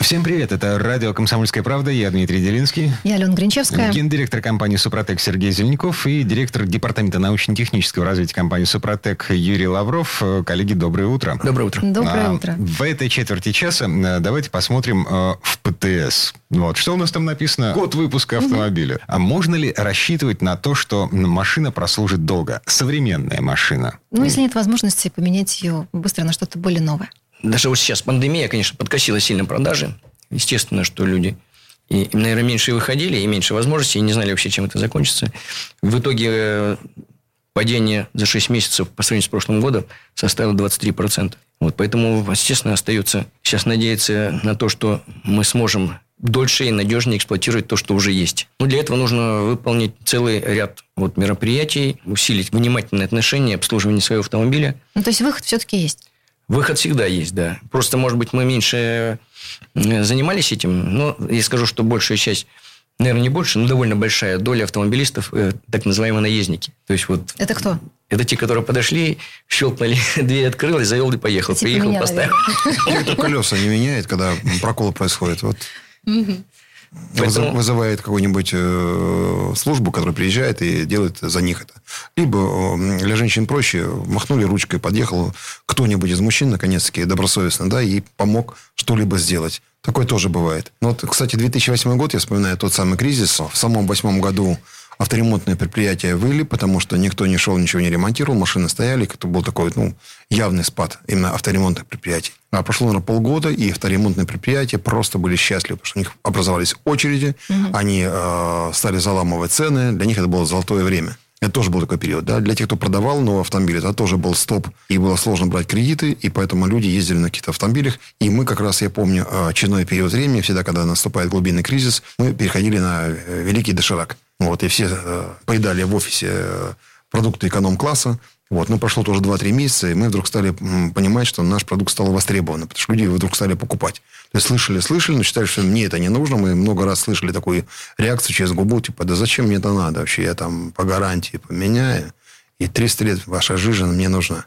Всем привет, это радио «Комсомольская правда», я Дмитрий Делинский. Я Алена Гринчевская. Гендиректор компании «Супротек» Сергей Зеленяков и директор департамента научно-технического развития компании «Супротек» Юрий Лавров. Э, Коллеги, доброе утро. Доброе утро. Доброе А, утро. В этой четверти часа э, давайте посмотрим э, в ПТС. Вот, что у нас там написано? Год выпуска автомобиля. А можно ли рассчитывать на то, что машина прослужит долго? Современная машина. Ну, если нет возможности поменять ее быстро на что-то более новое. Даже вот сейчас пандемия, конечно, подкосила сильно продажи. Естественно, что люди, и, наверное, меньше выходили, и меньше возможностей, и не знали вообще, чем это закончится. В итоге э, падение за 6 месяцев по сравнению с прошлым годом составило 23%. Вот, поэтому, естественно, остается сейчас надеяться на то, что мы сможем дольше и надежнее эксплуатировать то, что уже есть. Но для этого нужно выполнить целый ряд вот, мероприятий, усилить внимательное отношение, обслуживание своего автомобиля. Ну, то есть выход все-таки есть. Выход всегда есть, да. Просто, может быть, мы меньше э, занимались этим. Но я скажу, что большая часть, наверное, не больше, но довольно большая доля автомобилистов, э, так называемые наездники. То есть, вот Это кто? это те, которые подошли, щелкнули, дверь открылась, завел и поехал. Типа Приехал, меня, поставил. Кто колеса не меняет, когда прокол происходит. Вот Поэтому- вызывает какую-нибудь э, службу, которая приезжает и делает за них это. Либо э, для женщин проще, махнули ручкой, подъехал кто-нибудь из мужчин, наконец-таки, добросовестно, да, и помог что-либо сделать. Такое тоже бывает. Ну, вот, кстати, 2008 год, я вспоминаю тот самый кризис. В самом восьмом году авторемонтные предприятия выли, потому что никто не шел, ничего не ремонтировал, машины стояли. Это был такой, ну, явный спад именно авторемонтных предприятий. А прошло, наверное, полгода, и авторемонтные предприятия просто были счастливы, потому что у них образовались очереди, они э, стали заламывать цены, для них это было золотое время. Это тоже был такой период, да. Для тех, кто продавал новый автомобиль, это тоже был стоп. И было сложно брать кредиты, и поэтому люди ездили на каких-то автомобилях. И мы как раз, я помню, э, очередной период времени, всегда, когда наступает глубинный кризис, мы переходили на э, великий доширак. Вот, и все э, поедали в офисе э, продукты эконом-класса. Вот, ну, прошло тоже 2-3 месяца, и мы вдруг стали понимать, что наш продукт стал востребован, потому что люди вдруг стали покупать. То есть слышали, слышали, но считали, что мне это не нужно. Мы много раз слышали такую реакцию через губу, типа, да зачем мне это надо вообще? Я там по гарантии поменяю, и 300 лет ваша жизнь мне нужна.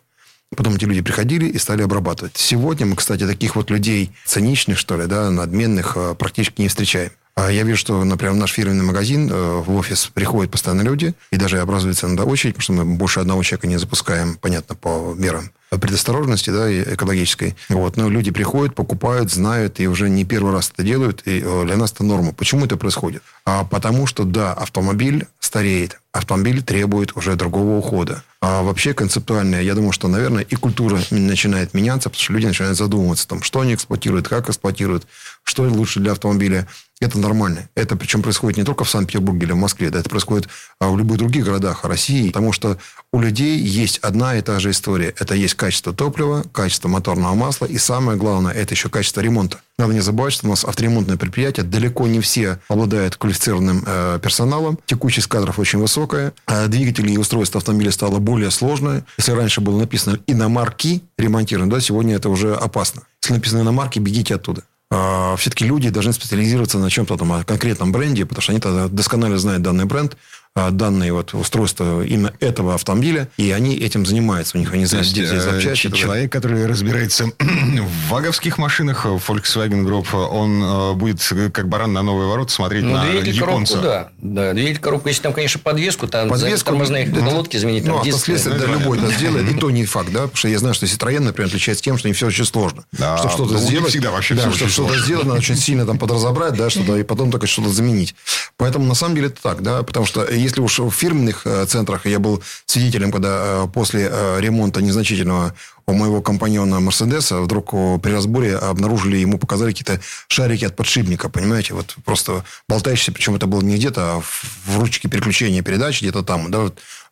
Потом эти люди приходили и стали обрабатывать. Сегодня мы, кстати, таких вот людей циничных, что ли, да, надменных э, практически не встречаем. А Я вижу, что, например, в наш фирменный магазин, э, в офис приходят постоянно люди, и даже образуется иногда очередь, потому что мы больше одного человека не запускаем, понятно, по мерам предосторожности, да, экологической. Вот. Но люди приходят, покупают, знают, и уже не первый раз это делают, и э, для нас это норма. Почему это происходит? А потому что, да, автомобиль стареет, автомобиль требует уже другого ухода. А вообще концептуально, я думаю, что, наверное, и культура начинает меняться, потому что люди начинают задумываться, там, что они эксплуатируют, как эксплуатируют, что лучше для автомобиля. Это нормально. Это причем происходит не только в Санкт-Петербурге или в Москве, да, это происходит а, в любых других городах России, потому что у людей есть одна и та же история. Это есть качество топлива, качество моторного масла, и самое главное, это еще качество ремонта. Надо не забывать, что у нас авторемонтное предприятие, далеко не все обладают квалифицированным э, персоналом, текучесть кадров очень высокая, а двигатели и устройство автомобиля стало более сложное. Если раньше было написано иномарки ремонтируем, да, сегодня это уже опасно. Если написано иномарки, бегите оттуда. А, все-таки люди должны специализироваться на чем-то там, о конкретном бренде, потому что они тогда досконально знают данный бренд, данные вот устройства именно этого автомобиля, и они этим занимаются. У них они есть, э, запчасти. человек, который разбирается в ваговских машинах, в Volkswagen Group, он э, будет э, как баран на новые ворота смотреть Ну, на двигатель, японца. коробку, да. да. Двигатель, коробку, если там, конечно, подвеску, там Подвеску, тормозные да. колодки заменить, Ну, автослесарь, да, любой это сделает, и то не факт, да, потому что я знаю, что Citroёn, например, отличается тем, что не все очень сложно. Да, чтобы что-то ну, сделать, всегда вообще да, чтобы что-то сделать, надо очень сильно там подразобрать, да, что-то, и потом только что-то заменить. Поэтому, на самом деле, это так, да, потому что если уж в фирменных э, центрах я был свидетелем, когда э, после э, ремонта незначительного у моего компаньона Мерседеса вдруг при разборе обнаружили, ему показали какие-то шарики от подшипника, понимаете, вот просто болтающиеся, причем это было не где-то, а в ручке переключения передач, где-то там, да,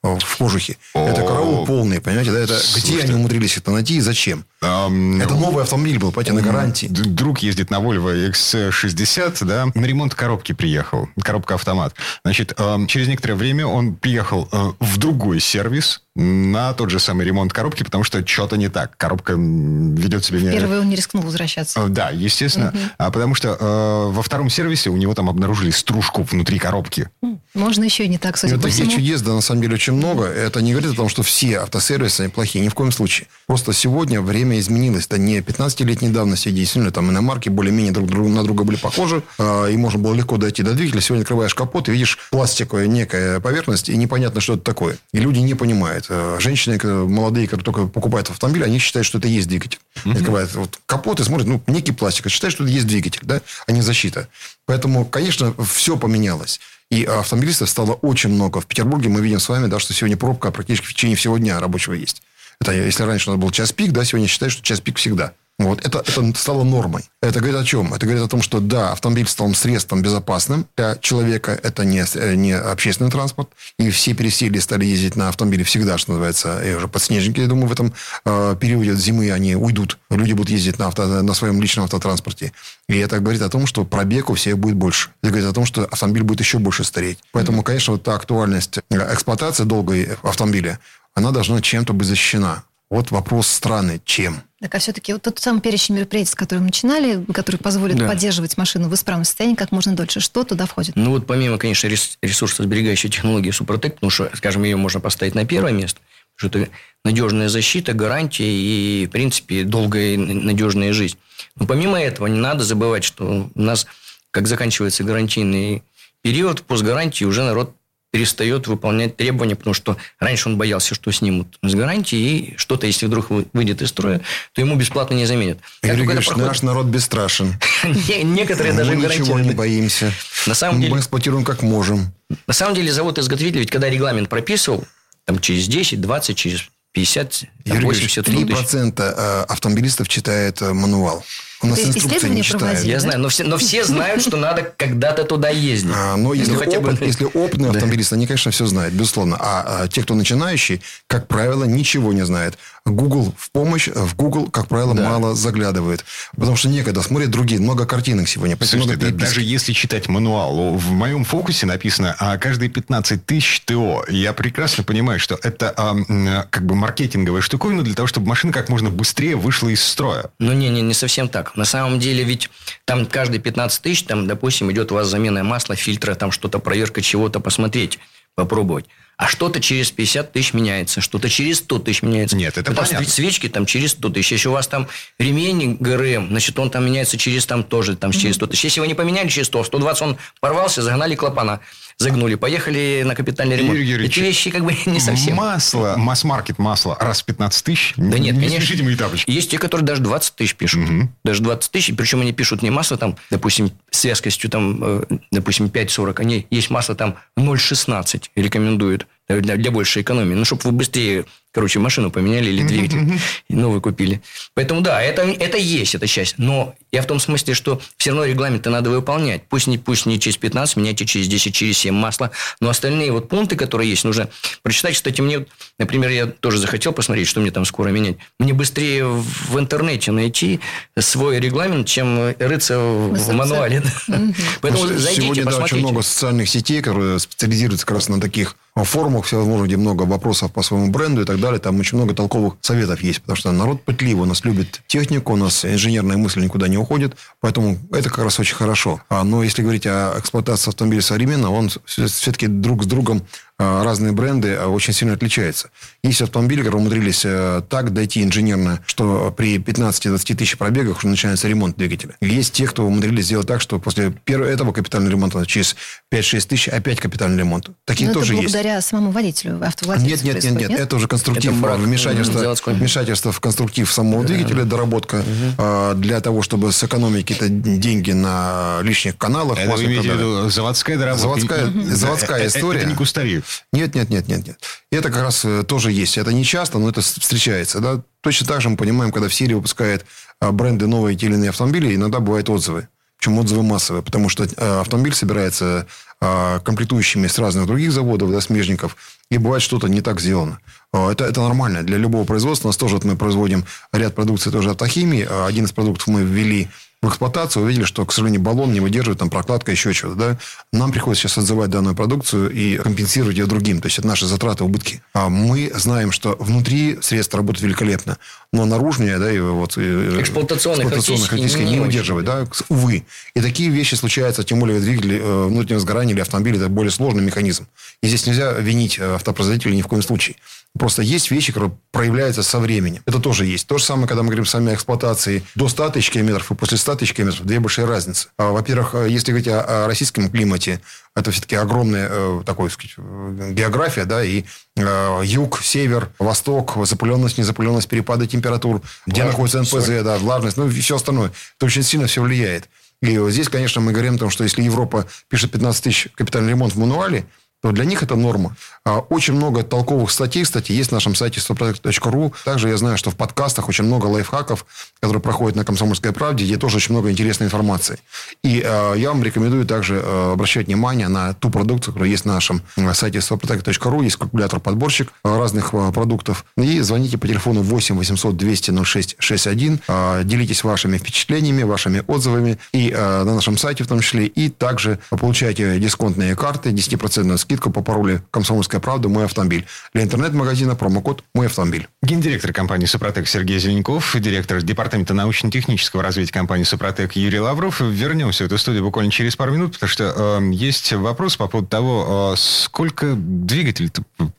вот, в кожухе. Это караул полный, понимаете, да, это где они умудрились это найти и зачем? Um, это новый автомобиль был, понимаете, на гарантии. Друг ездит на Volvo X60, да, на ремонт коробки приехал, коробка автомат. Значит, через некоторое время он приехал э, в другой сервис, на тот же самый ремонт коробки, потому что что-то не так. Коробка ведет себя... Не... Первый он не рискнул возвращаться. Э, да, естественно. Угу. А потому что э, во втором сервисе у него там обнаружили стружку внутри коробки. Можно еще и не так, судя по всему. чудес, да, на самом деле, очень много. Это не говорит о том, что все автосервисы плохие. Ни в коем случае. Просто сегодня время изменилось. Это не 15-летней давности. Действительно, там иномарки более-менее друг, друг на друга были похожи. Э, и можно было легко дойти до двигателя. Сегодня открываешь капот и видишь пластиковая некая поверхность, и непонятно, что это такое. И люди не понимают. Э, женщины молодые, которые только покупают автомобиль, они считают, что это есть двигатель. Mm-hmm. Открывают вот капот и смотрят, ну, некий пластик, а считают, что это есть двигатель, да, а не защита. Поэтому, конечно, все поменялось. И автомобилистов стало очень много. В Петербурге мы видим с вами, да, что сегодня пробка практически в течение всего дня рабочего есть. Это если раньше у нас был час пик, да, сегодня считают, что час пик всегда. Вот это, это стало нормой. Это говорит о чем? Это говорит о том, что да, автомобиль стал средством безопасным для человека. Это не, не общественный транспорт. И все пересели стали ездить на автомобиле всегда, что называется. И уже подснежники, я думаю, в этом э, периоде зимы они уйдут. Люди будут ездить на, авто, на своем личном автотранспорте. И это говорит о том, что пробег у всех будет больше. Это говорит о том, что автомобиль будет еще больше стареть. Поэтому, конечно, вот та актуальность эксплуатации долгой автомобиля, она должна чем-то быть защищена. Вот вопрос страны, чем? Так, а все-таки вот тот самый перечень мероприятий, с которым начинали, который позволит да. поддерживать машину в исправном состоянии как можно дольше, что туда входит? Ну вот помимо, конечно, ресурсосберегающей технологии Супротек, потому что, скажем, ее можно поставить на первое место, потому что это надежная защита, гарантия и, в принципе, долгая и надежная жизнь. Но помимо этого не надо забывать, что у нас, как заканчивается гарантийный период, постгарантии уже народ перестает выполнять требования, потому что раньше он боялся, что снимут с гарантии, и что-то, если вдруг выйдет из строя, то ему бесплатно не заменят. Юрий Григорьевич, проходит... наш народ бесстрашен. Некоторые даже Мы ничего не боимся. На самом деле... Мы эксплуатируем как можем. На самом деле, завод-изготовитель, ведь когда регламент прописывал, там через 10, 20, через 50, там, 80 тысяч. 3% э, автомобилистов читает э, мануал. У нас инструкции не читают. Я знаю, но все, но все знают, что надо когда-то туда ездить. А, но если, ну, хотя опыт, бы... если опытные автомобилисты, они, конечно, все знают, безусловно. А, а те, кто начинающий, как правило, ничего не знает. Google в помощь, в Google, как правило, да. мало заглядывает. Потому что некогда смотрят другие. Много картинок сегодня. Слушайте, много даже если читать мануал, в моем фокусе написано а каждые 15 тысяч ТО. Я прекрасно понимаю, что это а, как бы маркетинговая штуковина для того, чтобы машина как можно быстрее вышла из строя. Ну, не, не, не совсем так. На самом деле, ведь там каждые 15 тысяч, там, допустим, идет у вас замена масла, фильтра, там что-то, проверка чего-то, посмотреть, попробовать. А что-то через 50 тысяч меняется, что-то через 100 тысяч меняется. Нет, это Потому понятно. свечки там через 100 тысяч. Если у вас там ремень ГРМ, значит, он там меняется через там тоже там, через 100 тысяч. Если его не поменяли через 100, 120 он порвался, загнали клапана загнули, поехали на капитальный ремонт. Юрий Юрьевич, Эти вещи как бы не совсем. Масло, масс-маркет масло раз в 15 тысяч. Да нет, не конечно. Мои тапочки. Есть те, которые даже 20 тысяч пишут. Угу. Даже 20 тысяч. Причем они пишут не масло там, допустим, с вязкостью там, э, допустим, 5,40. Они есть масло там 0,16 рекомендуют для, большей экономии. Ну, чтобы вы быстрее Короче, машину поменяли или двигатель, и новый купили. Поэтому да, это, это есть, это часть. Но я в том смысле, что все равно регламенты надо выполнять. Пусть не, пусть не через 15, меняйте через 10, через 7 масло. Но остальные вот пункты, которые есть, нужно прочитать. Кстати, мне, например, я тоже захотел посмотреть, что мне там скоро менять. Мне быстрее в интернете найти свой регламент, чем рыться в мануале. Поэтому зайдите, Сегодня да, очень много социальных сетей, которые специализируются как раз на таких форумах всевозможных, где много вопросов по своему бренду и так далее. Там очень много толковых советов есть, потому что народ пытливый, у нас любит технику, у нас инженерная мысль никуда не уходит, поэтому это как раз очень хорошо. А, но если говорить о эксплуатации автомобиля современно, он все-таки друг с другом разные бренды а, очень сильно отличаются. Есть автомобили, которые умудрились э, так дойти инженерно, что при 15-20 тысяч пробегах уже начинается ремонт двигателя. Есть те, кто умудрились сделать так, что после первого этого капитального ремонта через 5-6 тысяч опять капитальный ремонт. Такие Но тоже это есть. благодаря самому водителю, автовладельцу Нет, нет, нет, нет, нет. Это уже конструктив, это брак, вмешательство, вмешательство в конструктив самого двигателя, доработка угу. для того, чтобы сэкономить какие-то деньги на лишних каналах. Это вы имеете в виду заводская доработка? Заводская, заводская э, история. Это не кустарев. Нет, нет, нет, нет, нет. Это как раз э, тоже есть. Это не часто, но это встречается. Да? Точно так же мы понимаем, когда в Сирии выпускают а, бренды новые те или иные автомобили, иногда бывают отзывы. Причем отзывы массовые, потому что э, автомобиль собирается э, комплектующими с разных других заводов, да, смежников, и бывает что-то не так сделано. Э, это, это нормально. Для любого производства у нас тоже вот мы производим ряд продукции тоже автохимии. Один из продуктов мы ввели в эксплуатацию, увидели, что, к сожалению, баллон не выдерживает, там, прокладка, еще что-то, да. Нам приходится сейчас отзывать данную продукцию и компенсировать ее другим. То есть, это наши затраты, убытки. А мы знаем, что внутри средства работают великолепно, но наружнее, да, и вот... Эксплуатационные, эксплуатационные характеристики не, не выдерживает, да, увы. И такие вещи случаются, тем более двигатели э, внутреннего сгорания или автомобиля, это более сложный механизм. И здесь нельзя винить э, автопроизводителя ни в коем случае. Просто есть вещи, которые проявляются со временем. Это тоже есть. То же самое, когда мы говорим с вами о эксплуатации до 100 тысяч километров и после 100 тысяч километров. Две большие разницы. А, во-первых, э, если говорить о, о российском климате, это все-таки огромная э, такой, сказать, э, география, да, и э, юг, север, восток, запыленность, незапыленность, перепады температур, где находится НПЗ, соль. да, влажность, ну и все остальное. Это очень сильно все влияет. И вот здесь, конечно, мы говорим о том, что если Европа пишет 15 тысяч капитальный ремонт в мануале, то для них это норма. А, очень много толковых статей, кстати, есть на нашем сайте stopproject.ru. Также я знаю, что в подкастах очень много лайфхаков, которые проходят на «Комсомольской правде», где тоже очень много интересной информации. И э, я вам рекомендую также э, обращать внимание на ту продукцию, которая есть на нашем сайте stopproject.ru. Есть калькулятор-подборщик разных э, продуктов. И звоните по телефону 8 800 200 06 61. Э, делитесь вашими впечатлениями, вашими отзывами. И э, на нашем сайте в том числе. И также получайте дисконтные карты, 10% скидку по паролю «Комсомольская правда. Мой автомобиль». Для интернет-магазина промокод «Мой автомобиль». Гендиректор компании «Супротек» Сергей Зеленков, директор департамента научно-технического развития компании «Супротек» Юрий Лавров. Вернемся в эту студию буквально через пару минут, потому что э, есть вопрос по поводу того, э, сколько двигатель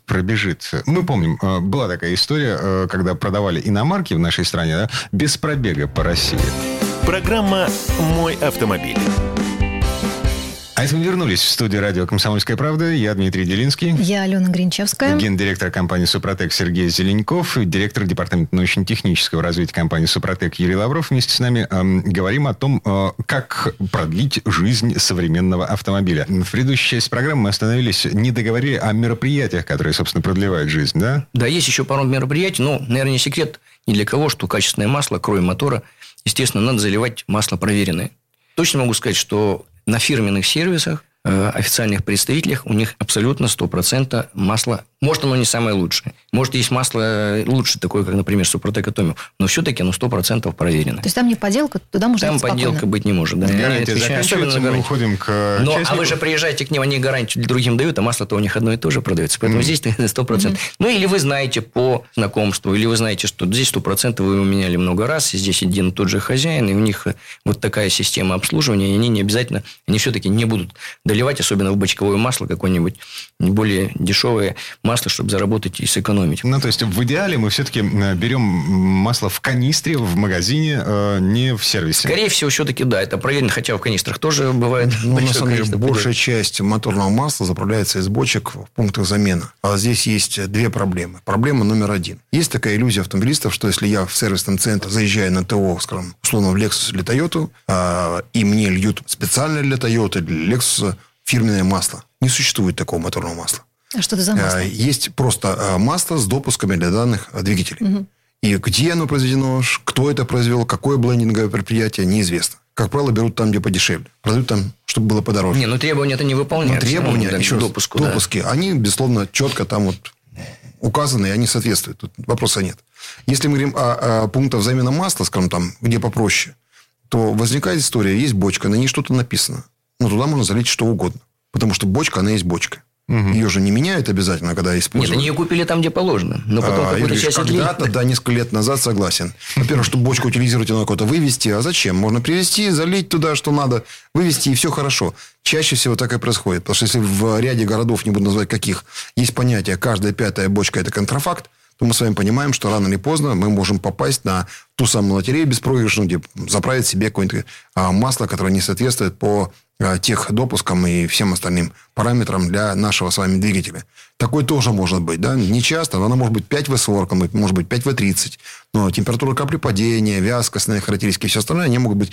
пробежит. Мы помним, э, была такая история, э, когда продавали иномарки в нашей стране да, без пробега по России. Программа «Мой автомобиль». А это мы вернулись в студию радио «Комсомольская правда». Я Дмитрий Делинский. Я Алена Гринчевская. Гендиректор компании «Супротек» Сергей Зеленков. Директор департамента научно-технического развития компании «Супротек» Юрий Лавров. Вместе с нами э, говорим о том, э, как продлить жизнь современного автомобиля. В предыдущей части программы мы остановились, не договорили о мероприятиях, которые, собственно, продлевают жизнь, да? Да, есть еще пару мероприятий, но, наверное, не секрет ни для кого, что качественное масло, кроме мотора, естественно, надо заливать масло проверенное. Точно могу сказать, что на фирменных сервисах официальных представителях у них абсолютно 100% масло. Может, оно не самое лучшее. Может, есть масло лучше, такое, как, например, Супротек Атомиум. Но все-таки оно 100% проверено. То есть, там не подделка, туда можно Там подделка быть не может. Да. Гарантия заканчивается, мы уходим к Но, А вы же приезжаете к ним, они гарантию другим дают, а масло-то у них одно и то же продается. Поэтому mm. здесь 100%. Mm-hmm. Ну, или вы знаете по знакомству, или вы знаете, что здесь 100% вы меняли много раз, и здесь один и тот же хозяин, и у них вот такая система обслуживания, и они не обязательно, они все-таки не будут доливать, особенно в бочковое масло какое-нибудь, более дешевое масло, чтобы заработать и сэкономить. Ну, то есть, в идеале мы все-таки э, берем масло в канистре, в магазине, э, не в сервисе. Скорее всего, все-таки да, это проверено, хотя в канистрах тоже бывает. Ну, на самом деле, большая часть моторного масла заправляется из бочек в пунктах замены. А здесь есть две проблемы. Проблема номер один. Есть такая иллюзия автомобилистов, что если я в сервисном центре заезжаю на ТО, скажем, условно, в Lexus или Toyota, а, и мне льют специально для Toyota, для Lexus фирменное масло. Не существует такого моторного масла. А что это за масло? Есть просто масло с допусками для данных двигателей. Угу. И где оно произведено, кто это произвел, какое блендинговое предприятие, неизвестно. Как правило, берут там, где подешевле. Продают там, чтобы было подороже. Не, ну требования это не выполняются. Но требования, ну, еще допуску, раз, допуски, да. они, безусловно, четко там вот указаны, и они соответствуют. Тут вопроса нет. Если мы говорим о, о пунктах замена масла, скажем, там, где попроще, то возникает история, есть бочка, на ней что-то написано. Но туда можно залить что угодно. Потому что бочка, она есть бочка. Угу. Ее же не меняют обязательно, когда используют. Нет, они ее купили там, где положено. Но потом а, какую-то часть Когда-то, да, несколько лет назад согласен. Во-первых, чтобы бочку утилизировать, надо куда-то вывести. А зачем? Можно привезти, залить туда, что надо, вывести, и все хорошо. Чаще всего так и происходит. Потому что если в ряде городов, не буду называть каких, есть понятие, каждая пятая бочка – это контрафакт, то мы с вами понимаем, что рано или поздно мы можем попасть на ту самую лотерею беспроигрышную, где заправить себе какое-нибудь а, масло, которое не соответствует по а, тех допускам и всем остальным параметрам для нашего с вами двигателя. Такое тоже может быть. Да? Не часто, но оно может быть 5 в 40 может быть 5 в 30 Но температура капли падения, вязкостные характеристики и все остальное, они могут быть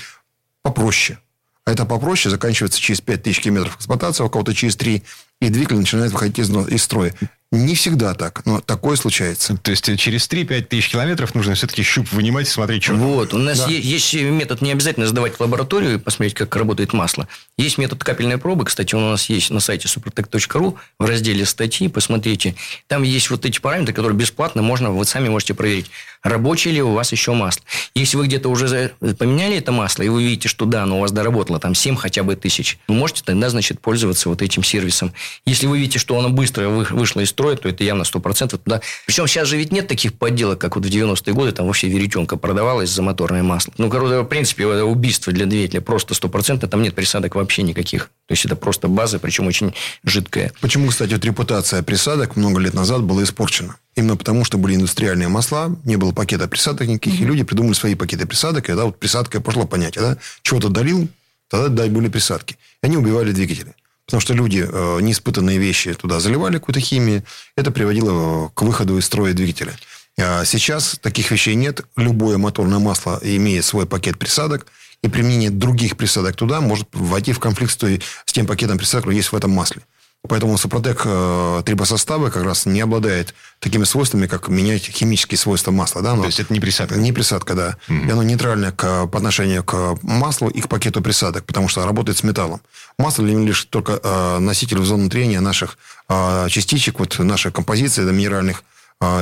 попроще. А это попроще, заканчивается через 5000 километров эксплуатации, у кого-то через 3, и двигатель начинает выходить из, из строя. Не всегда так, но такое случается. То есть через 3-5 тысяч километров нужно все-таки щуп вынимать и смотреть, что Вот. У нас да. есть, есть метод не обязательно сдавать в лабораторию и посмотреть, как работает масло. Есть метод капельной пробы. Кстати, он у нас есть на сайте supertech.ru в разделе статьи. Посмотрите. Там есть вот эти параметры, которые бесплатно можно, вы сами можете проверить, рабочее ли у вас еще масло. Если вы где-то уже поменяли это масло, и вы видите, что да, оно у вас доработало там 7 хотя бы тысяч, вы можете тогда, значит, пользоваться вот этим сервисом. Если вы видите, что оно быстро вышло из строя, то это явно 100% туда. Причем сейчас же ведь нет таких подделок, как вот в 90-е годы, там вообще веретенка продавалась за моторное масло. Ну, короче, в принципе, это убийство для двигателя просто 100%, там нет присадок вообще никаких. То есть, это просто база, причем очень жидкая. Почему, кстати, вот репутация присадок много лет назад была испорчена? Именно потому, что были индустриальные масла, не было пакета присадок никаких, mm-hmm. и люди придумали свои пакеты присадок, и да, вот присадка пошло понятие, да, чего-то долил, тогда да, были присадки. И они убивали двигатели. Потому что люди э, неиспытанные вещи туда заливали какую-то химию. Это приводило э, к выходу из строя двигателя. А сейчас таких вещей нет. Любое моторное масло имеет свой пакет присадок. И применение других присадок туда может войти в конфликт с, той, с тем пакетом присадок, который есть в этом масле. Поэтому Супротек э, трибосоставы как раз не обладает такими свойствами, как менять химические свойства масла. Да? Но То есть, это не присадка? Не присадка, да. Mm-hmm. И оно нейтральное к, по отношению к маслу и к пакету присадок, потому что работает с металлом. Масло лишь только э, носитель в зону трения наших э, частичек, вот нашей композиции да, минеральных,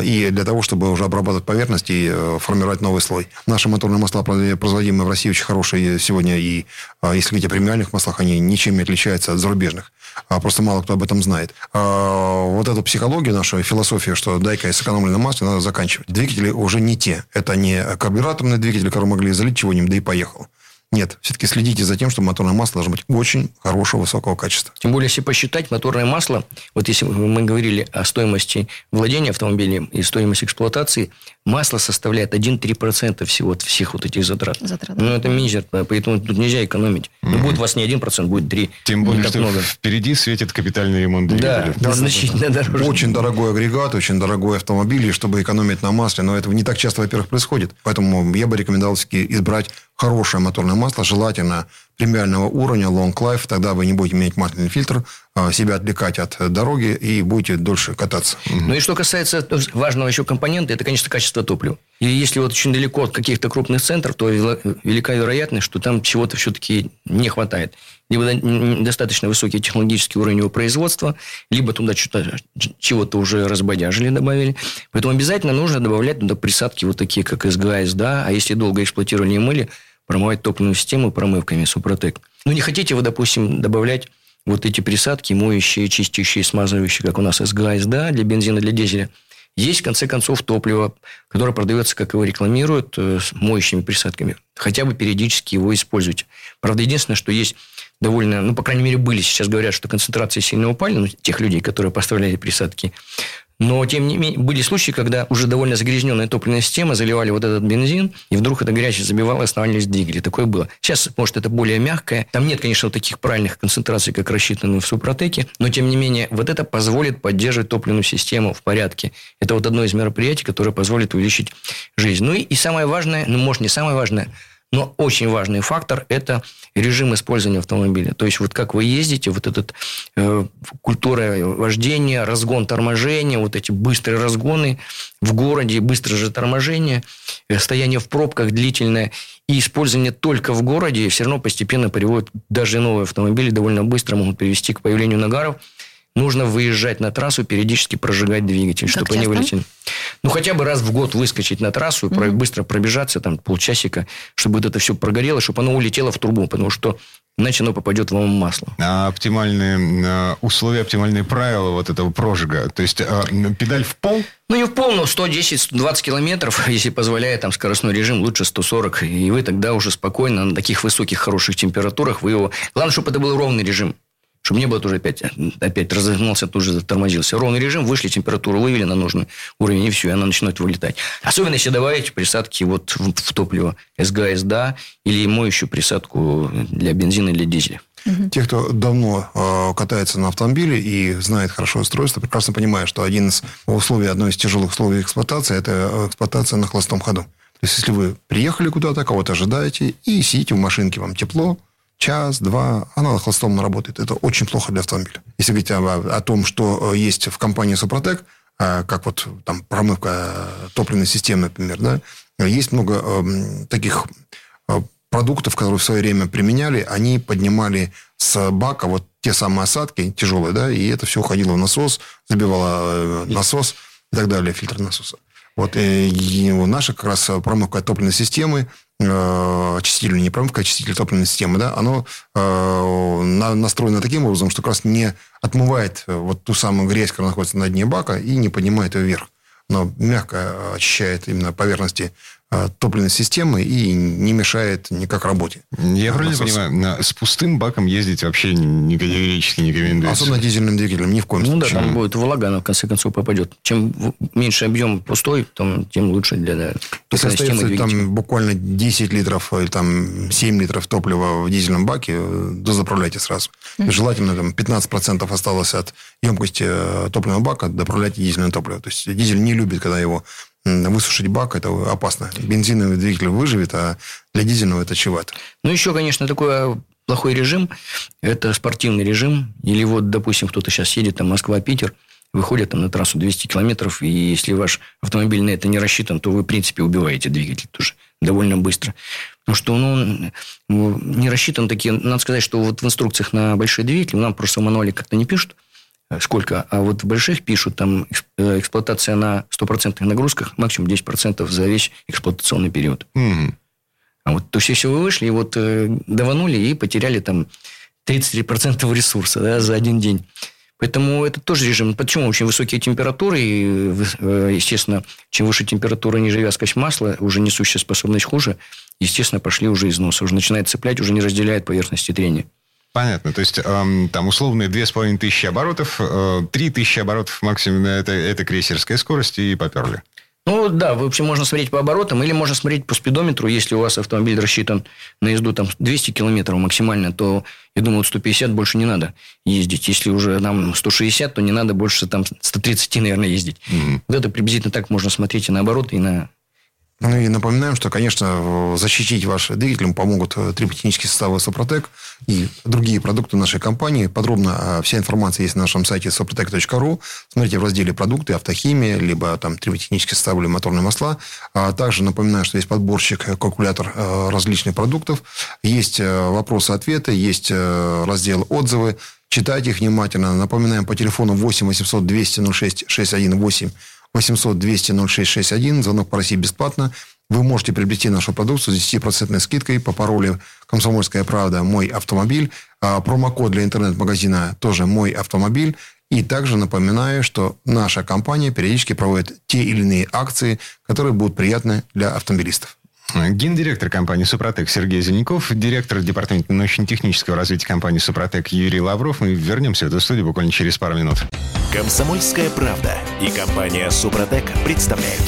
и для того, чтобы уже обрабатывать поверхность и э, формировать новый слой. Наши моторные масла, производимые в России, очень хорошие сегодня. И а, если говорить о премиальных маслах, они ничем не отличаются от зарубежных. А, просто мало кто об этом знает. Вот эту психологию, нашу философию, что дай-ка я сэкономлю на масле, надо заканчивать. Двигатели уже не те. Это не карбюраторные двигатели, которые могли залить чего-нибудь, да и поехал. Нет, все-таки следите за тем, что моторное масло должно быть очень хорошего, высокого качества. Тем более, если посчитать, моторное масло, вот если мы говорили о стоимости владения автомобилем и стоимости эксплуатации, масло составляет 1-3% всего от всех вот этих затрат. затрат ну, это мизер, поэтому тут нельзя экономить. Mm-hmm. Ну, будет у вас не 1%, будет 3%. Тем более, что много. впереди светит капитальный ремонт двигателя. Да, да, значительно да, дороже. Очень дорогой агрегат, очень дорогой автомобиль, и чтобы экономить на масле, но этого не так часто, во-первых, происходит. Поэтому я бы рекомендовал избрать хорошее моторное масло, желательно премиального уровня, long life, тогда вы не будете иметь масляный фильтр, себя отвлекать от дороги и будете дольше кататься. Ну и что касается важного еще компонента, это, конечно, качество топлива. И если вот очень далеко от каких-то крупных центров, то велика вероятность, что там чего-то все-таки не хватает. Либо достаточно высокий технологический уровень его производства, либо туда чего-то уже разбодяжили, добавили. Поэтому обязательно нужно добавлять туда присадки вот такие, как СГАС, да, а если долго эксплуатировали и мыли, промывать топливную систему промывками Супротек. Ну, не хотите вы, допустим, добавлять вот эти присадки, моющие, чистящие, смазывающие, как у нас СГАС, да, для бензина, для дизеля. Есть, в конце концов, топливо, которое продается, как его рекламируют, э, с моющими присадками. Хотя бы периодически его используйте. Правда, единственное, что есть довольно, ну, по крайней мере, были. Сейчас говорят, что концентрации сильно упали, ну, тех людей, которые поставляли присадки. Но, тем не менее, были случаи, когда уже довольно загрязненная топливная система, заливали вот этот бензин, и вдруг это горячее забивало останавливались двигатели. Такое было. Сейчас, может, это более мягкое. Там нет, конечно, таких правильных концентраций, как рассчитаны в Супротеке, но, тем не менее, вот это позволит поддерживать топливную систему в порядке. Это вот одно из мероприятий, которое позволит увеличить жизнь. Ну и, и самое важное, ну, может, не самое важное – но очень важный фактор – это режим использования автомобиля. То есть, вот как вы ездите, вот этот э, культура вождения, разгон торможения, вот эти быстрые разгоны в городе, быстрое же торможение, э, стояние в пробках длительное и использование только в городе все равно постепенно приводит даже новые автомобили довольно быстро могут привести к появлению нагаров – нужно выезжать на трассу, периодически прожигать двигатель, как чтобы часто? они вылетели. Ну, хотя бы раз в год выскочить на трассу, mm-hmm. быстро пробежаться, там, полчасика, чтобы вот это все прогорело, чтобы оно улетело в трубу, потому что иначе оно попадет в масло. А оптимальные а, условия, оптимальные правила вот этого прожига? То есть, а, педаль в пол? Ну, не в пол, но 110-120 километров, если позволяет там скоростной режим, лучше 140. И вы тогда уже спокойно на таких высоких, хороших температурах вы его... Главное, чтобы это был ровный режим чтобы не было тоже опять, опять разогнался, тут же тормозился. Ровный режим, вышли, температуру вывели на нужный уровень, и все, и она начинает вылетать. Особенно, если добавить присадки вот в, в топливо СГС, да, или моющую присадку для бензина или дизеля. Те, кто давно э, катается на автомобиле и знает хорошо устройство, прекрасно понимают, что один из условий, одно из тяжелых условий эксплуатации – это эксплуатация на холостом ходу. То есть, если вы приехали куда-то, кого-то ожидаете, и сидите в машинке, вам тепло, час, два, она на холостом работает. Это очень плохо для автомобиля. Если говорить о, о том, что э, есть в компании Супротек, э, как вот там промывка топливной системы, например, да, есть много э, таких э, продуктов, которые в свое время применяли, они поднимали с бака вот те самые осадки тяжелые, да, и это все уходило в насос, забивало э, насос и так далее, фильтр насоса. Вот и наша как раз промывка топливной системы, э, очиститель, не промывка, а очиститель топливной системы, да, оно э, настроено таким образом, что как раз не отмывает вот ту самую грязь, которая находится на дне бака, и не поднимает ее вверх. Но мягко очищает именно поверхности Э, топливной системы и не мешает никак работе. Я правильно понимаю, с пустым баком ездить вообще категорически не рекомендуется? Особенно дизельным двигателем, ни в коем ну, случае. Ну да, там будет влага, она в конце концов попадет. Чем меньше объем пустой, тем лучше для да, Если остается там буквально 10 литров или там 7 литров топлива в дизельном баке, то заправляйте сразу. Mm-hmm. Желательно там 15% осталось от емкости э, топливного бака, доправляйте дизельное топливо. То есть дизель не любит, когда его высушить бак, это опасно. Бензиновый двигатель выживет, а для дизельного это чего-то. Ну, еще, конечно, такой плохой режим – это спортивный режим. Или вот, допустим, кто-то сейчас едет, там, Москва-Питер, выходит там на трассу 200 километров, и если ваш автомобиль на это не рассчитан, то вы, в принципе, убиваете двигатель тоже довольно быстро. Потому что он ну, не рассчитан такие... Надо сказать, что вот в инструкциях на большие двигатели нам просто в мануале как-то не пишут, сколько. А вот в больших пишут, там э, эксплуатация на стопроцентных нагрузках максимум 10% за весь эксплуатационный период. Mm-hmm. А вот, то есть, если вы вышли, и вот э, даванули и потеряли там 33% ресурса да, за один день. Поэтому это тоже режим. Почему очень высокие температуры, и, естественно, чем выше температура, ниже вязкость масла, уже несущая способность хуже, естественно, пошли уже износ. Уже начинает цеплять, уже не разделяет поверхности трения. Понятно. То есть, эм, там условные две с половиной тысячи оборотов, э, тысячи оборотов максимум, это, это крейсерская скорость, и поперли. Ну, да, в общем, можно смотреть по оборотам, или можно смотреть по спидометру. Если у вас автомобиль рассчитан на езду там 200 километров максимально, то, я думаю, 150 больше не надо ездить. Если уже нам 160, то не надо больше там 130, наверное, ездить. Mm-hmm. Вот это приблизительно так можно смотреть и на обороты, и на ну и напоминаем, что, конечно, защитить ваш двигатель помогут э, триботехнические составы Сопротек и другие продукты нашей компании. Подробно а, вся информация есть на нашем сайте soprotec.ru. Смотрите в разделе «Продукты», «Автохимия», либо там триботехнические составы или моторные масла. А также напоминаю, что есть подборщик, э, калькулятор э, различных продуктов. Есть вопросы-ответы, есть раздел «Отзывы». Читайте их внимательно. Напоминаем по телефону 8 800 200 06 61 8 800 200 0661. Звонок по России бесплатно. Вы можете приобрести нашу продукцию с 10% скидкой по паролю «Комсомольская правда. Мой автомобиль». А промокод для интернет-магазина тоже «Мой автомобиль». И также напоминаю, что наша компания периодически проводит те или иные акции, которые будут приятны для автомобилистов. Гендиректор компании «Супротек» Сергей Зеленяков, директор департамента научно-технического развития компании «Супротек» Юрий Лавров. Мы вернемся в эту студию буквально через пару минут. «Комсомольская правда» и компания «Супротек» представляют.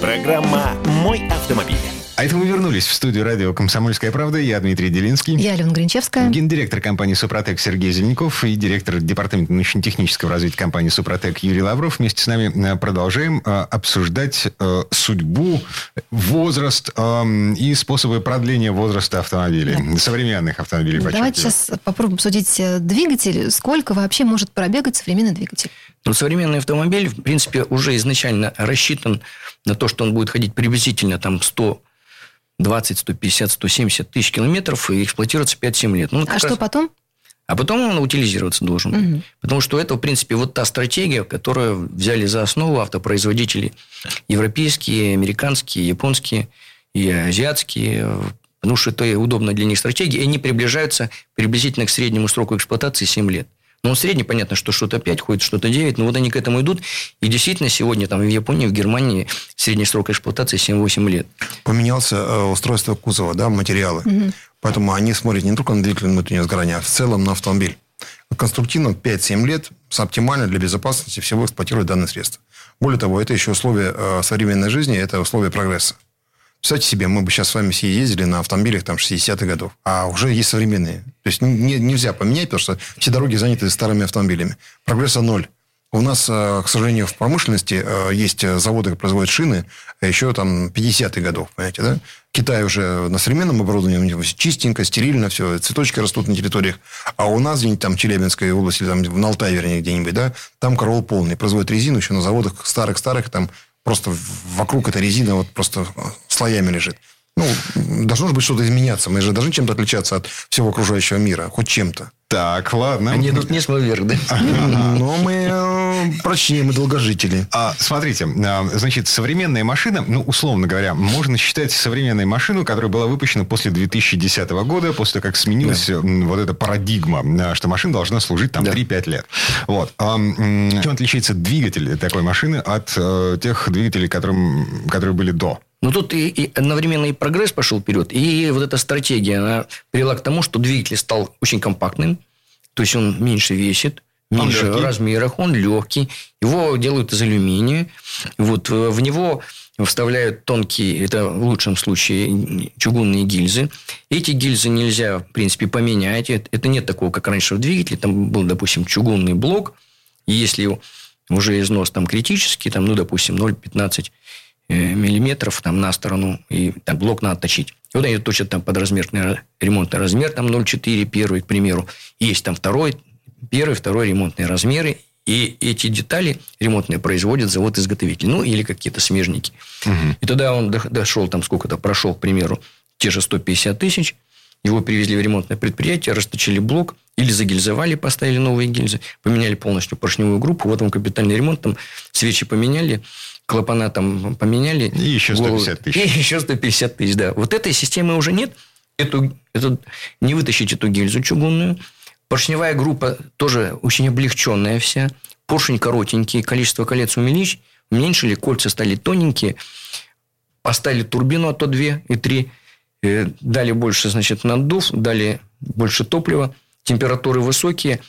Программа «Мой автомобиль». А это мы вернулись в студию радио «Комсомольская правда». Я Дмитрий Делинский. Я Алена Гринчевская. Гендиректор компании «Супротек» Сергей Зеленяков и директор департамента научно-технического развития компании «Супротек» Юрий Лавров. Вместе с нами э, продолжаем э, обсуждать э, судьбу, возраст и способы продления возраста автомобилей, да. современных автомобилей. Давайте сейчас попробуем обсудить двигатель. Сколько вообще может пробегать современный двигатель? Ну, современный автомобиль, в принципе, уже изначально рассчитан на то, что он будет ходить приблизительно там 100 20, 150, 170 тысяч километров и эксплуатироваться 5-7 лет. Ну, а раз... что потом? А потом он утилизироваться должен. Угу. Потому что это, в принципе, вот та стратегия, которую взяли за основу автопроизводители европейские, американские, японские и азиатские. Потому что это удобно для них стратегия. И они приближаются приблизительно к среднему сроку эксплуатации 7 лет. Ну, в среднем понятно, что что-то 5 ходит, что-то 9, но вот они к этому идут. И действительно, сегодня там в Японии, в Германии средний срок эксплуатации 7-8 лет. Поменялся э, устройство кузова, да, материалы. Угу. Поэтому они смотрят не только на двигатель внутреннего сгорания, а в целом на автомобиль. Конструктивно 5-7 лет оптимально для безопасности всего эксплуатировать данное средство. Более того, это еще условия э, современной жизни, это условия прогресса. Представьте себе, мы бы сейчас с вами все ездили на автомобилях там 60-х годов, а уже есть современные. То есть не, нельзя поменять, потому что все дороги заняты старыми автомобилями. Прогресса ноль. У нас, к сожалению, в промышленности есть заводы, которые производят шины еще там 50-х годов, понимаете, да? Китай уже на современном оборудовании, у него чистенько, стерильно, все, цветочки растут на территориях. А у нас где-нибудь там Челябинской области, там в Алтае, вернее, где-нибудь, да, там корол полный. Производят резину еще на заводах старых-старых, там просто вокруг эта резина вот просто слоями лежит. Ну, должно же быть что-то изменяться. Мы же должны чем-то отличаться от всего окружающего мира. Хоть чем-то. Так, ладно. Они идут вниз, мы вверх, да? Но мы э, прочнее, мы долгожители. А, смотрите, а, значит, современная машина, ну, условно говоря, можно считать современной машину, которая была выпущена после 2010 года, после того, как сменилась да. вот эта парадигма, а, что машина должна служить там да. 3-5 лет. Вот. А, чем отличается двигатель такой машины от а, тех двигателей, которым, которые были до? Но тут и, и одновременно и прогресс пошел вперед, и вот эта стратегия, она привела к тому, что двигатель стал очень компактным, то есть он меньше весит, меньше в размерах, он легкий, его делают из алюминия, вот э, в него вставляют тонкие, это в лучшем случае чугунные гильзы. Эти гильзы нельзя, в принципе, поменять. Это нет такого, как раньше в двигателе. Там был, допустим, чугунный блок. И если уже износ там критический, там, ну, допустим, 0,15 Э, миллиметров там, на сторону, и там, блок надо точить. И вот они точат там под размерный ремонтный размер, там 0,4 первый, к примеру. Есть там второй, первый, второй ремонтные размеры, и эти детали ремонтные производит завод-изготовитель. Ну, или какие-то смежники. Угу. И тогда он дошел, там сколько-то прошел, к примеру, те же 150 тысяч. Его привезли в ремонтное предприятие, расточили блок, или загильзовали, поставили новые гильзы, поменяли полностью поршневую группу. Вот он капитальный ремонт, там свечи поменяли, клапана там поменяли. И еще 150 тысяч. И еще 150 тысяч, да. Вот этой системы уже нет. Эту, эту, не вытащить эту гильзу чугунную. Поршневая группа тоже очень облегченная вся. Поршень коротенький, количество колец увеличь, уменьшили, кольца стали тоненькие. Поставили турбину, а то 2 и 3. Э, дали больше, значит, наддув, дали больше топлива. Температуры высокие.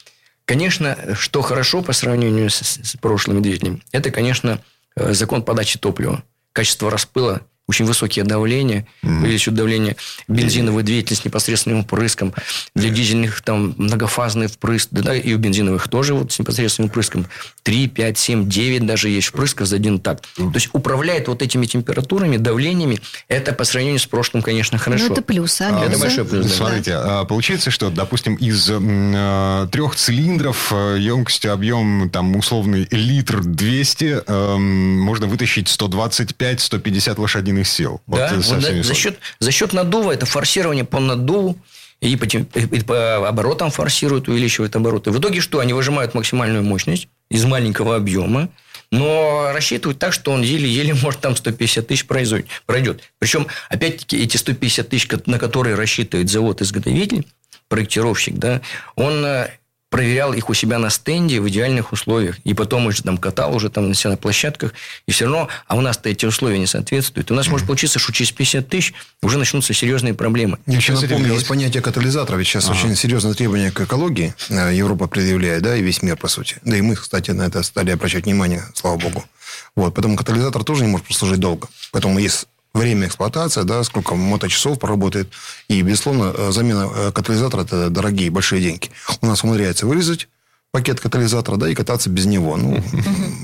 Конечно, что хорошо по сравнению с, с прошлыми двигателями, это, конечно, закон подачи топлива. Качество распыла очень высокие давления, mm-hmm. увеличивают давление бензиновый двигатель с непосредственным впрыском. Для дизельных там многофазный впрыск, да, и у бензиновых тоже вот с непосредственным впрыском 3, 5, 7, 9 даже есть впрысков за один такт. Mm-hmm. То есть управляет вот этими температурами, давлениями. Это по сравнению с прошлым, конечно, хорошо. Ну, это плюс, а? Это большой плюс, да. Смотрите, а, получается, что, допустим, из э, трех цилиндров э, емкостью объем там условный литр 200 э, можно вытащить 125-150 лошадиных лошадиных сил. Да, вот, вот за, за, счет, за счет наддува, это форсирование по наддуву, и по, и по оборотам форсируют, увеличивают обороты. В итоге что? Они выжимают максимальную мощность из маленького объема, но рассчитывают так, что он еле-еле может там 150 тысяч пройдет. Причем, опять-таки, эти 150 тысяч, на которые рассчитывает завод-изготовитель, проектировщик, да, он э, проверял их у себя на стенде в идеальных условиях. И потом уже там катал уже там на себя на площадках. И все равно, а у нас-то эти условия не соответствуют. У нас mm-hmm. может получиться, что через 50 тысяч уже начнутся серьезные проблемы. Я еще напомню, есть понятие катализатора. Ведь сейчас ага. очень серьезное требование к экологии э, Европа предъявляет, да, и весь мир, по сути. Да и мы, кстати, на это стали обращать внимание, слава богу. Вот, поэтому катализатор тоже не может прослужить долго. Поэтому есть время эксплуатации, да, сколько моточасов проработает. И, безусловно, э, замена э, катализатора – это дорогие, большие деньги. У нас умудряется вырезать пакет катализатора, да, и кататься без него. Ну,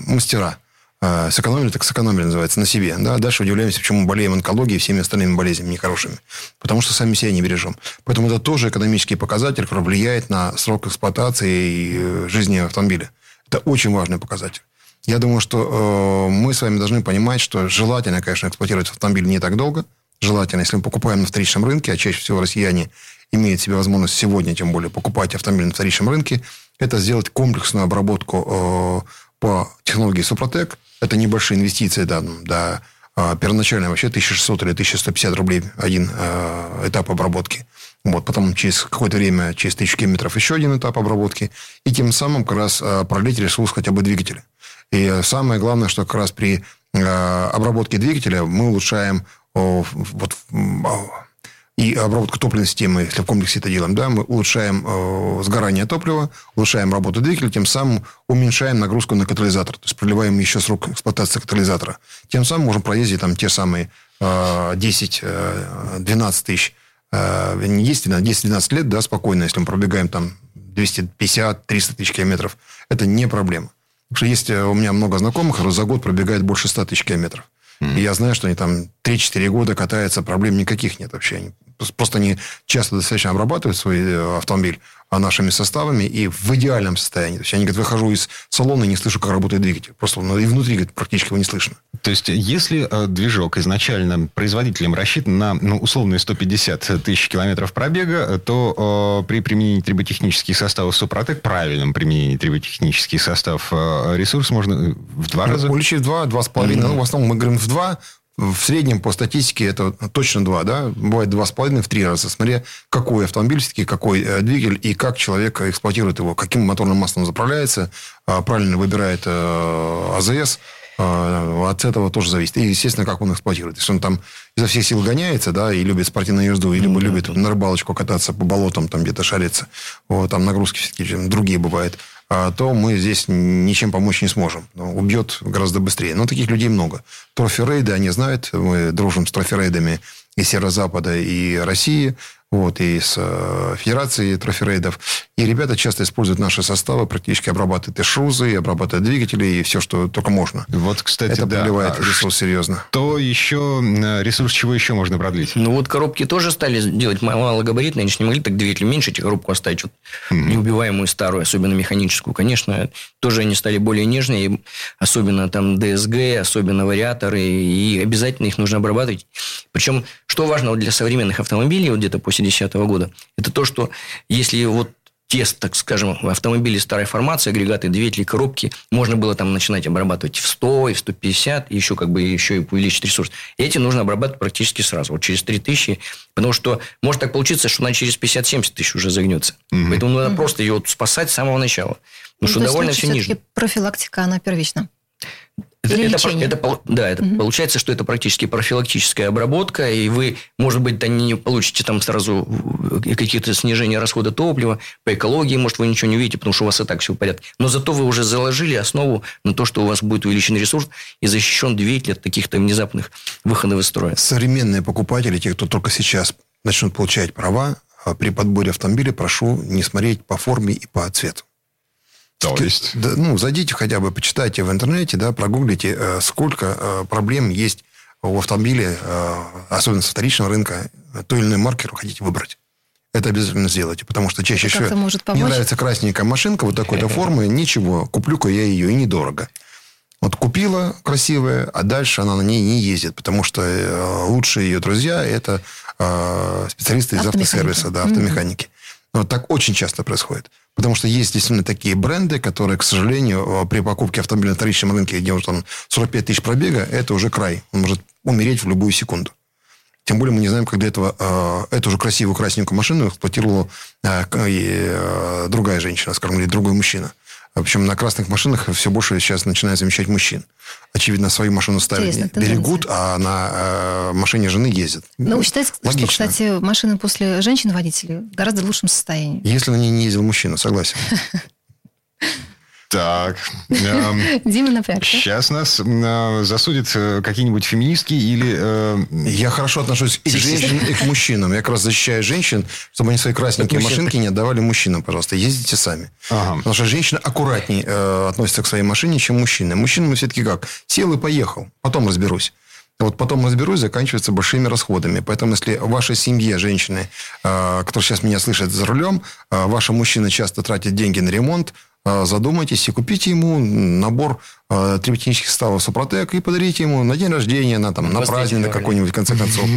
мастера. Э, сэкономили, так сэкономили, называется, на себе. Да? Дальше удивляемся, почему болеем онкологией и всеми остальными болезнями нехорошими. Потому что сами себя не бережем. Поэтому это тоже экономический показатель, который влияет на срок эксплуатации и жизни автомобиля. Это очень важный показатель. Я думаю, что э, мы с вами должны понимать, что желательно, конечно, эксплуатировать автомобиль не так долго. Желательно, если мы покупаем на вторичном рынке, а чаще всего россияне имеют себе возможность сегодня, тем более, покупать автомобиль на вторичном рынке, это сделать комплексную обработку э, по технологии Супротек. Это небольшие инвестиции, да, да э, первоначально вообще 1600 или 1150 рублей один э, этап обработки. Вот, потом через какое-то время, через тысячу километров еще один этап обработки. И тем самым как раз э, пролить ресурс хотя бы двигателя. И самое главное, что как раз при э, обработке двигателя мы улучшаем вот, и обработку топливной системы, если в комплексе это делаем, да, мы улучшаем э, сгорание топлива, улучшаем работу двигателя, тем самым уменьшаем нагрузку на катализатор, то есть проливаем еще срок эксплуатации катализатора. Тем самым можем проездить там те самые э, 10-12 э, тысяч, э, не 10, 10-12 лет, да, спокойно, если мы пробегаем там 250-300 тысяч километров, это не проблема. Потому что есть у меня много знакомых, которые за год пробегают больше 100 тысяч километров. Mm-hmm. И я знаю, что они там 3-4 года катаются, проблем никаких нет вообще. Они просто они часто достаточно обрабатывают свой э, автомобиль нашими составами и в идеальном состоянии. То есть, они говорят, выхожу из салона и не слышу, как работает двигатель. Просто ну, и внутри говорит, практически его не слышно. То есть, если э, движок изначально производителем рассчитан на ну, условные 150 тысяч километров пробега, то э, при применении триботехнических составов Супротек, правильном применении триботехнических составов, э, ресурс можно в два раза? Увеличить в два, два с половиной. Mm-hmm. Ну, в основном мы говорим в два, в среднем по статистике это точно два, да, бывает два с половиной, в три раза, смотря какой автомобиль все-таки, какой э, двигатель и как человек эксплуатирует его, каким моторным маслом заправляется, а, правильно выбирает э, АЗС, а, от этого тоже зависит. И, естественно, как он эксплуатирует. Если он там изо всех сил гоняется, да, и любит спортивную езду, или mm-hmm. любит на рыбалочку кататься по болотам, там где-то шариться, вот, там нагрузки все-таки другие бывают, то мы здесь ничем помочь не сможем. Убьет гораздо быстрее. Но таких людей много. Трофи-рейды, они знают, мы дружим с трофи-рейдами и Северо-Запада, и России вот, и с э, Федерацией троферейдов. И ребята часто используют наши составы, практически обрабатывают и шрузы, и обрабатывают двигатели, и все, что только можно. Вот, кстати, Это да. продлевает а ресурс серьезно. То еще ресурс чего еще можно продлить? Ну, вот коробки тоже стали делать малогабаритные. Они же не могли так двигатель меньше, эти коробку оставить вот, mm-hmm. неубиваемую старую, особенно механическую. Конечно, тоже они стали более нежные, особенно там ДСГ, особенно вариаторы, и обязательно их нужно обрабатывать. Причем, что важно вот для современных автомобилей, вот где-то после 2010 года, это то, что если вот тест, так скажем, автомобилей старой формации, агрегаты, двигатели, коробки, можно было там начинать обрабатывать в 100, и в 150, и еще как бы еще и увеличить ресурс. Эти нужно обрабатывать практически сразу, вот через 3000, потому что может так получиться, что она через 50-70 тысяч уже загнется. Угу. Поэтому надо угу. просто ее спасать с самого начала. Потому ну, что довольно все ниже. профилактика, она первична. Это, это, это, да, это угу. получается, что это практически профилактическая обработка, и вы, может быть, да, не получите там сразу какие-то снижения расхода топлива, по экологии, может, вы ничего не увидите, потому что у вас и так все в порядке. Но зато вы уже заложили основу на то, что у вас будет увеличен ресурс и защищен двигатель от каких-то внезапных выходов из строя. Современные покупатели, те, кто только сейчас начнут получать права, а при подборе автомобиля прошу не смотреть по форме и по цвету. То есть? Да, ну, зайдите хотя бы, почитайте в интернете, да, прогуглите, э, сколько э, проблем есть у автомобиля, э, особенно со вторичного рынка, той или иной маркер вы хотите выбрать. Это обязательно сделайте, потому что чаще всего мне нравится красненькая машинка вот такой-то формы, ничего, куплю-ка я ее, и недорого. Вот купила красивая, а дальше она на ней не ездит, потому что лучшие ее друзья – это специалисты из автосервиса, да, автомеханики. Mm-hmm. Вот так очень часто происходит. Потому что есть действительно такие бренды, которые, к сожалению, э, при покупке автомобиля на вторичном рынке, где уже там 45 тысяч пробега, это уже край. Он может умереть в любую секунду. Тем более мы не знаем, когда этого, э, эту же красивую красненькую машину эксплуатировала э, э, другая женщина, скажем, или другой мужчина. Причем на красных машинах все больше сейчас начинают замечать мужчин. Очевидно, свою машину ставят, берегут, а на э, машине жены ездят. Ну, считается, Логично. что, кстати, машины после женщин-водителей в гораздо лучшем состоянии. Если на ней не ездил мужчина, согласен. Так. Дима напрягся. Сейчас нас э, засудят э, какие-нибудь феминистки или... Э... Я хорошо отношусь и к женщинам, и к мужчинам. Я как раз защищаю женщин, чтобы они свои красненькие машинки не отдавали мужчинам, пожалуйста. Ездите сами. Потому что женщины аккуратнее относятся к своей машине, чем мужчины. Мужчины мы все-таки как? Сел и поехал. Потом разберусь. Вот потом разберусь, заканчивается большими расходами. Поэтому, если в вашей семье женщины, э, которые сейчас меня слышат за рулем, э, ваши мужчины часто тратят деньги на ремонт, задумайтесь и купите ему набор э, триботехнических составов Супротек и подарите ему на день рождения, на, там, на праздник на какой-нибудь, в конце концов.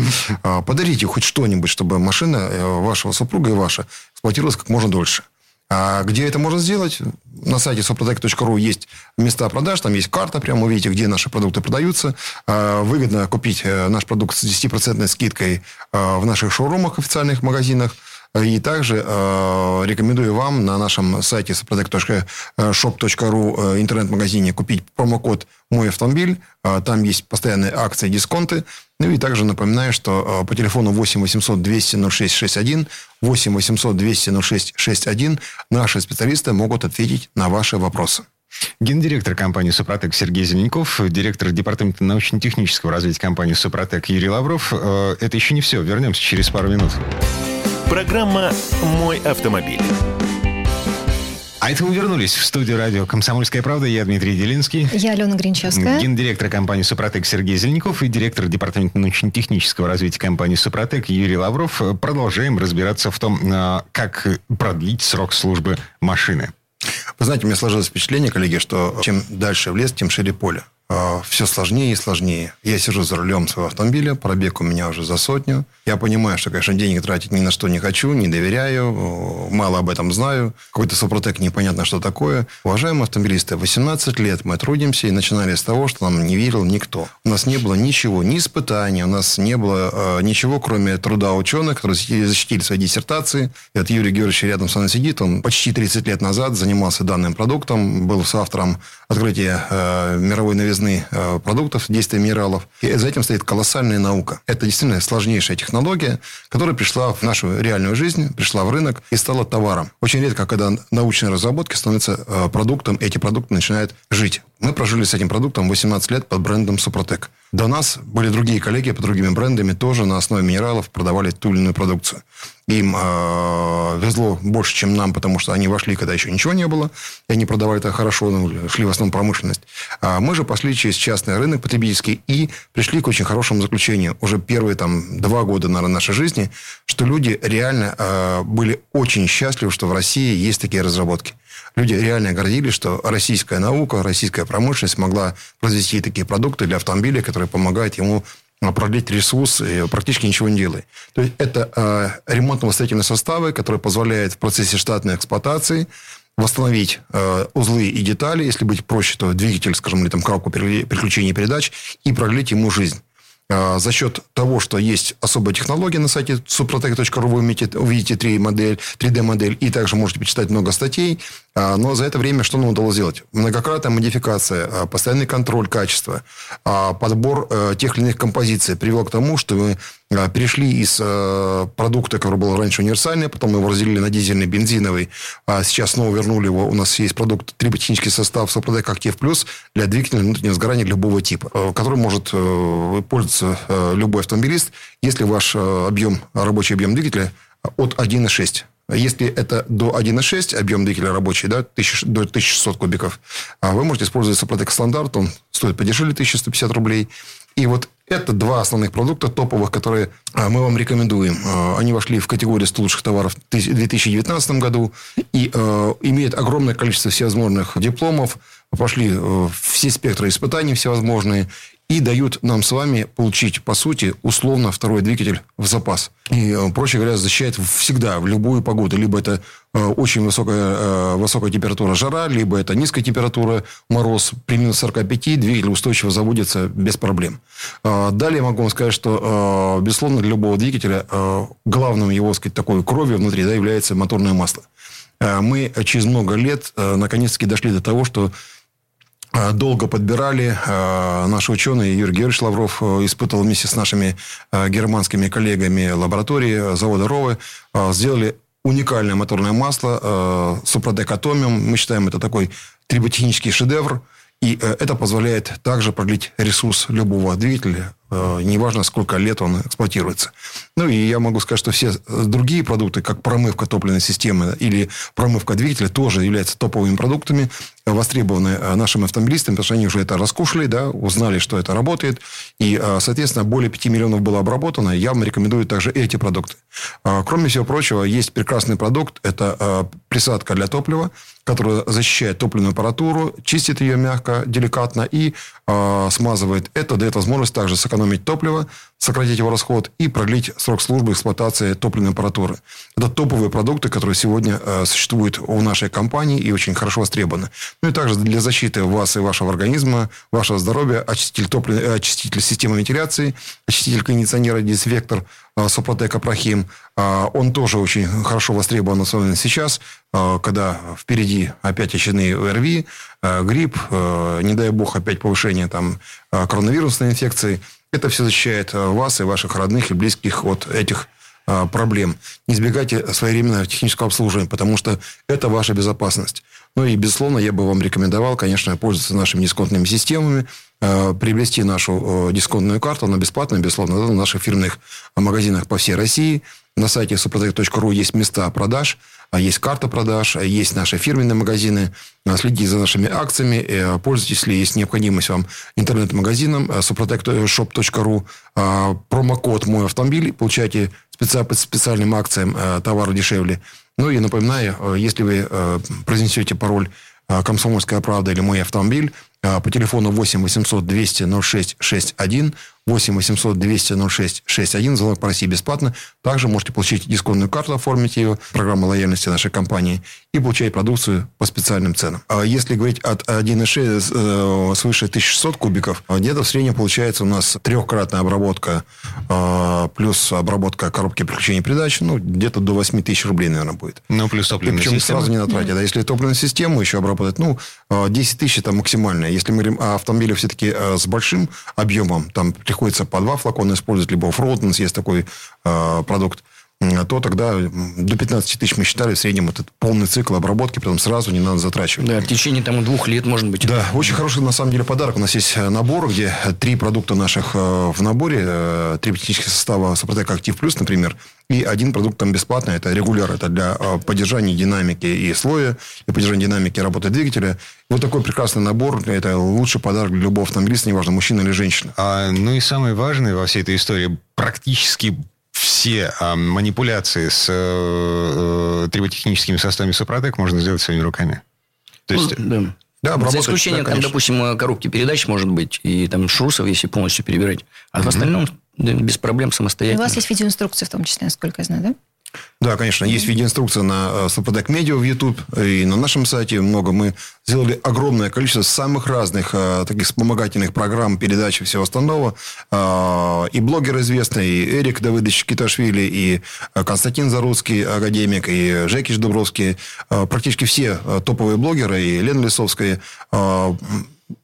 Э, подарите хоть что-нибудь, чтобы машина э, вашего супруга и ваша эксплуатировалась как можно дольше. А где это можно сделать? На сайте soprotec.ru есть места продаж, там есть карта, прямо увидите, где наши продукты продаются. Выгодно купить наш продукт с 10% скидкой в наших шоурумах, официальных магазинах. И также э, рекомендую вам на нашем сайте soprotec.shop.ru э, интернет-магазине купить промокод «Мой автомобиль». Э, там есть постоянные акции, дисконты. Ну и также напоминаю, что э, по телефону 8 800 200 0661, 8 800 200 0661 наши специалисты могут ответить на ваши вопросы. Гендиректор компании «Супротек» Сергей Зеленков, директор департамента научно-технического развития компании «Супротек» Юрий Лавров. Это еще не все. Вернемся через пару минут. Программа «Мой автомобиль». А это мы вернулись в студию радио «Комсомольская правда». Я Дмитрий Делинский. Я Алена Гринчевская. Гендиректор компании «Супротек» Сергей Зеленяков и директор департамента научно-технического развития компании «Супротек» Юрий Лавров. Продолжаем разбираться в том, а, как продлить срок службы машины. Вы знаете, у меня сложилось впечатление, коллеги, что чем дальше в лес, тем шире поле. А, все сложнее и сложнее. Я сижу за рулем своего автомобиля, пробег у меня уже за сотню. Я понимаю, что, конечно, денег тратить ни на что не хочу, не доверяю, мало об этом знаю. Какой-то Супротек непонятно, что такое. Уважаемые автомобилисты, 18 лет мы трудимся и начинали с того, что нам не верил никто. У нас не было ничего, ни испытаний, у нас не было э, ничего, кроме труда ученых, которые защитили свои диссертации. И вот Юрий Георгиевич рядом со мной сидит, он почти 30 лет назад занимался данным продуктом, был соавтором открытия э, мировой новизны э, продуктов, действия минералов. И за этим стоит колоссальная наука. Это действительно сложнейшая технология, которая пришла в нашу реальную жизнь, пришла в рынок и стала товаром. Очень редко, когда научные разработки становятся э, продуктом, эти продукты начинают жить. Мы прожили с этим продуктом 18 лет под брендом Супротек. До нас были другие коллеги по другими брендами, тоже на основе минералов продавали ту или иную продукцию. Им э, везло больше, чем нам, потому что они вошли, когда еще ничего не было, и они продавали это хорошо, ну, шли в основном промышленность. А мы же пошли через частный рынок потребительский и пришли к очень хорошему заключению. Уже первые там, два года, наверное, нашей жизни, что люди реально э, были очень счастливы, что в России есть такие разработки люди реально гордились, что российская наука, российская промышленность могла произвести такие продукты для автомобиля, которые помогают ему продлить ресурс, и практически ничего не делая. То есть это э, ремонтно-восстановительные составы, которые позволяют в процессе штатной эксплуатации восстановить э, узлы и детали, если быть проще, то двигатель, скажем, или там коробку переключения передач, и продлить ему жизнь. А, за счет того, что есть особая технология на сайте suprotec.ru, вы увидите 3D-модель, 3D-модель, и также можете почитать много статей. А, но за это время что нам удалось сделать? Многократная модификация, а, постоянный контроль качества, подбор э, тех или иных композиций привел к тому, что мы перешли из э, продукта, который был раньше универсальный, потом мы его разделили на дизельный, бензиновый, а сейчас снова вернули его. У нас есть продукт триботехнический состав Сопротек Актив Плюс для двигателя внутреннего сгорания любого типа, э, который может э, пользоваться любой автомобилист, если ваш объем, рабочий объем двигателя от 1,6. Если это до 1,6 объем двигателя рабочий, да, 1000, до 1600 кубиков, а вы можете использовать Сопротек стандарт, он стоит подешевле 1150 рублей. И вот это два основных продукта топовых, которые а, мы вам рекомендуем. А, они вошли в категорию 100 лучших товаров в 2019 году. И э, имеют огромное количество всевозможных дипломов, прошли э, все спектры испытаний всевозможные и дают нам с вами получить, по сути, условно второй двигатель в запас. И, э, проще говоря, защищает всегда, в любую погоду. Либо это э, очень высокая, э, высокая температура жара, либо это низкая температура мороз. При минус 45 двигатель устойчиво заводится без проблем. Далее могу вам сказать, что, безусловно, для любого двигателя главным его, сказать, такой кровью внутри да, является моторное масло. Мы через много лет наконец-таки дошли до того, что долго подбирали. Э, наши ученые, Юрий Георгиевич Лавров, э, испытывал вместе с нашими германскими коллегами лаборатории завода Ровы, сделали уникальное моторное масло Супротек Атомиум. Мы считаем, это такой триботехнический шедевр. И это позволяет также продлить ресурс любого двигателя Э, неважно, сколько лет он эксплуатируется. Ну, и я могу сказать, что все другие продукты, как промывка топливной системы или промывка двигателя, тоже являются топовыми продуктами, востребованы э, нашими автомобилистами, потому что они уже это раскушали, да, узнали, что это работает. И, э, соответственно, более 5 миллионов было обработано. Я вам рекомендую также эти продукты. Кроме всего прочего, есть прекрасный продукт. Это присадка для топлива, которая защищает топливную аппаратуру, чистит ее мягко, деликатно и смазывает. Это дает возможность также сэкономить сэкономить топливо, сократить его расход и продлить срок службы эксплуатации топливной аппаратуры. Это топовые продукты, которые сегодня э, существуют у нашей компании и очень хорошо востребованы. Ну и также для защиты вас и вашего организма, вашего здоровья, очиститель, топлив... Э, очиститель системы вентиляции, очиститель кондиционера, дезинфектор э, Сопротек Апрахим. Э, он тоже очень хорошо востребован, особенно сейчас, э, когда впереди опять очередные ОРВИ, грипп, не дай бог опять повышение там, коронавирусной инфекции – это все защищает вас и ваших родных и близких от этих проблем. Не избегайте своевременного технического обслуживания, потому что это ваша безопасность. Ну и, безусловно, я бы вам рекомендовал, конечно, пользоваться нашими дисконтными системами, э, приобрести нашу дисконтную карту, она бесплатная, безусловно, в наших фирменных магазинах по всей России. На сайте suprotec.ru есть места продаж. есть карта продаж, есть наши фирменные магазины. Следите за нашими акциями, пользуйтесь, если есть необходимость вам интернет-магазином suprotecshop.ru. Промокод «Мой автомобиль» получаете по специальным акциям товары дешевле. Ну и напоминаю, если вы произнесете пароль «Комсомольская правда» или «Мой автомобиль», по телефону 8 800 200 06 61 8 800 200 06 61. Звонок по России бесплатно. Также можете получить дисконтную карту, оформить ее, программа лояльности нашей компании, и получать продукцию по специальным ценам. А если говорить от 1,6 э, свыше 1600 кубиков, где-то в среднем получается у нас трехкратная обработка э, плюс обработка коробки переключения передач, ну, где-то до 8 тысяч рублей, наверное, будет. Ну, плюс топливная Причем система. сразу не на трате. Да, если топливную систему еще обработать, ну, 10 э, тысяч это максимально. Если мы говорим о автомобилях все-таки с большим объемом, там приходится по два флакона использовать, либо оффроуденс, есть такой э, продукт, то тогда до 15 тысяч мы считали в среднем этот полный цикл обработки, потом сразу не надо затрачивать. Да, в течение там двух лет, может быть. Да, очень хороший на самом деле подарок. У нас есть набор, где три продукта наших э, в наборе, э, три технических состава Супротек Актив Плюс, например, и один продукт там бесплатный, это регуляр, это для э, поддержания динамики и слоя, и поддержания динамики работы двигателя. Вот такой прекрасный набор, это лучший подарок для любого автомобилиста, неважно, мужчина или женщина. А, ну и самое важное во всей этой истории, практически все а, манипуляции с э, триботехническими составами Супротек можно сделать своими руками. То есть... Ну, да. Да, За исключением, да, там, допустим, коробки передач, может быть, и там шрусов, если полностью перебирать. А mm-hmm. в остальном да, без проблем самостоятельно. У вас есть видеоинструкция в том числе, насколько я знаю, да? Да, конечно. Есть видеоинструкция на э, Медиа в YouTube и на нашем сайте много. Мы сделали огромное количество самых разных э, таких вспомогательных программ, передач и всего остального. Э, и блогеры известные, и Эрик Давыдович Киташвили, и Константин Заруцкий, академик, и Жекич Дубровский. Э, практически все э, топовые блогеры, и Лена Лисовская э,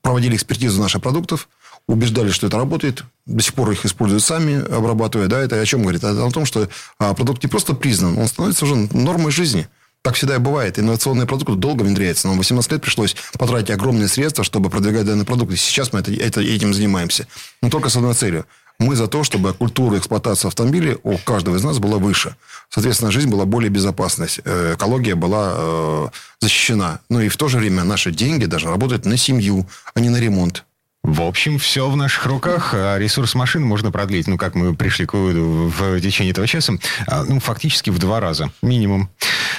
проводили экспертизу наших продуктов убеждали, что это работает, до сих пор их используют сами, обрабатывая, да, это о чем говорит? Это о том, что а, продукт не просто признан, он становится уже нормой жизни. Так всегда и бывает. Инновационные продукты долго внедряются. Нам 18 лет пришлось потратить огромные средства, чтобы продвигать данные продукты. Сейчас мы это, это, этим занимаемся. Но только с одной целью. Мы за то, чтобы культура эксплуатации автомобиля у каждого из нас была выше. Соответственно, жизнь была более безопасной. Э, экология была э, защищена. Но и в то же время наши деньги даже работают на семью, а не на ремонт. В общем, все в наших руках. А ресурс машины можно продлить, ну, как мы пришли к выводу в течение этого часа, а, ну, фактически в два раза, минимум.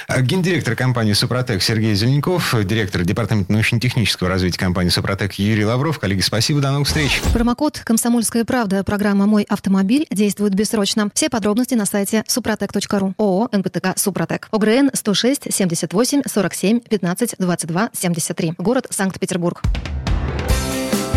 А, гендиректор компании «Супротек» Сергей Зеленков, директор департамента научно-технического развития компании «Супротек» Юрий Лавров. Коллеги, спасибо, до новых встреч. Промокод «Комсомольская правда» программа «Мой автомобиль» действует бессрочно. Все подробности на сайте супротек.ру. ООО «НПТК Супротек». ОГРН 106 78 47 15 22 73. Город Санкт-Петербург.